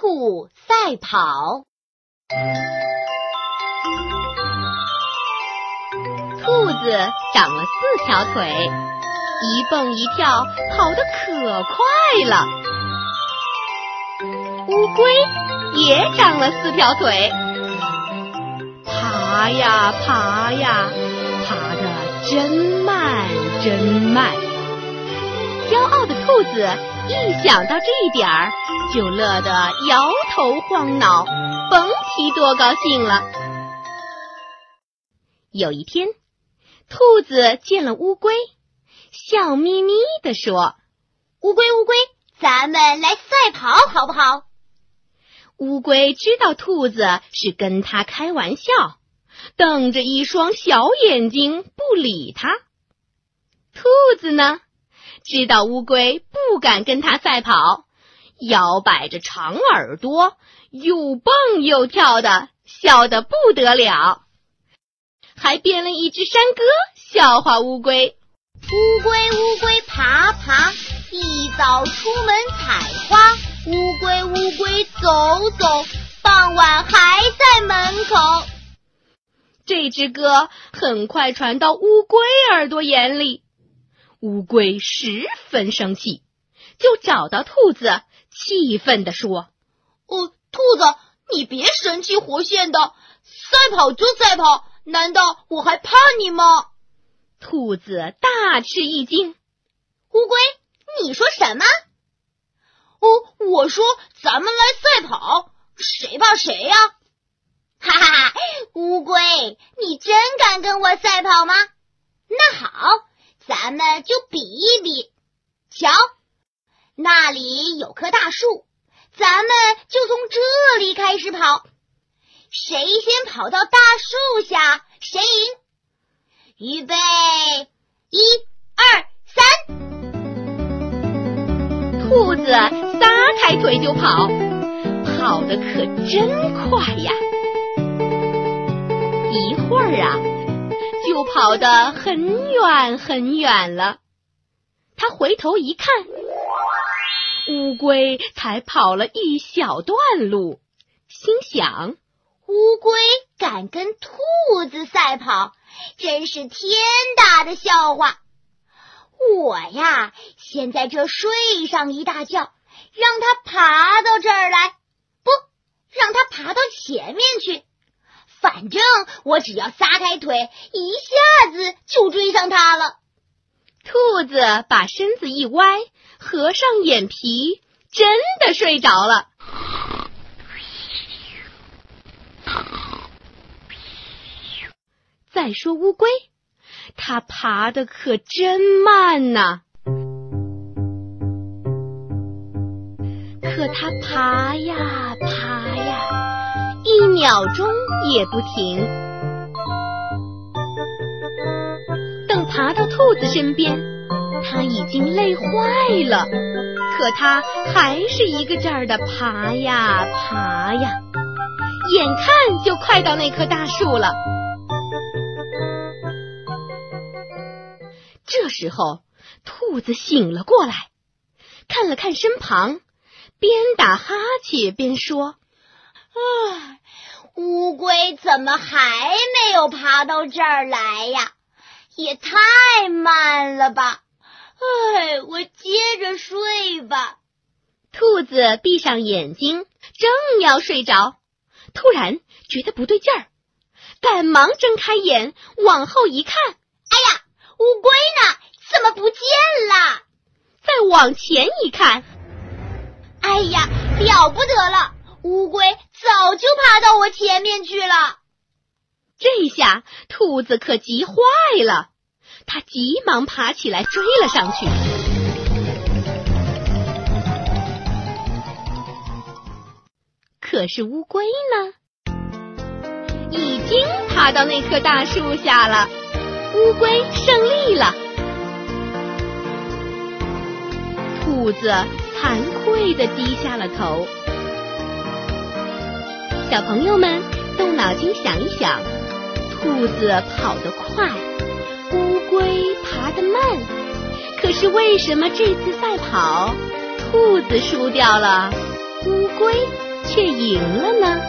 兔赛跑。兔子长了四条腿，一蹦一跳，跑得可快了。乌龟也长了四条腿，爬呀爬呀，爬得真慢真慢。骄傲的兔子一想到这一点儿，就乐得摇头晃脑，甭提多高兴了。有一天，兔子见了乌龟，笑眯眯地说：“乌龟，乌龟，咱们来赛跑好不好？”乌龟知道兔子是跟它开玩笑，瞪着一双小眼睛不理它。兔子呢，知道乌龟不敢跟它赛跑，摇摆着长耳朵，又蹦又跳的，笑得不得了。还编了一支山歌笑话乌龟：乌龟乌龟爬爬，一早出门采花。乌龟乌龟走走，傍晚还在门口。这支歌很快传到乌龟耳朵眼里，乌龟十分生气，就找到兔子，气愤地说：“哦，兔子，你别神气活现的，赛跑就赛跑。”难道我还怕你吗？兔子大吃一惊。乌龟，你说什么？哦，我说咱们来赛跑，谁怕谁呀？哈哈哈！乌龟，你真敢跟我赛跑吗？那好，咱们就比一比。瞧，那里有棵大树，咱们就从这里开始跑。谁先跑到大树下，谁赢。预备，一、二、三。兔子撒开腿就跑，跑得可真快呀！一会儿啊，就跑得很远很远了。他回头一看，乌龟才跑了一小段路，心想。乌龟敢跟兔子赛跑，真是天大的笑话！我呀，先在这睡上一大觉，让它爬到这儿来，不让它爬到前面去。反正我只要撒开腿，一下子就追上它了。兔子把身子一歪，合上眼皮，真的睡着了。再说乌龟，它爬的可真慢呐。可它爬呀爬呀，秒钟也不停。等爬到兔子身边，它已经累坏了。可它还是一个劲儿的爬呀爬呀，眼看就快到那棵大树了。这时候，兔子醒了过来，看了看身旁，边打哈欠边说：“唉，乌龟怎么还没有爬到这儿来呀？也太慢了吧！唉，我接着睡吧。”兔子闭上眼睛，正要睡着，突然觉得不对劲儿，赶忙睁开眼，往后一看，哎呀！乌龟呢？怎么不见了？再往前一看，哎呀，了不得了！乌龟早就爬到我前面去了。这下兔子可急坏了，它急忙爬起来追了上去。可是乌龟呢？已经爬到那棵大树下了。乌龟胜利了，兔子惭愧的低下了头。小朋友们动脑筋想一想，兔子跑得快，乌龟爬得慢，可是为什么这次赛跑兔子输掉了，乌龟却赢了呢？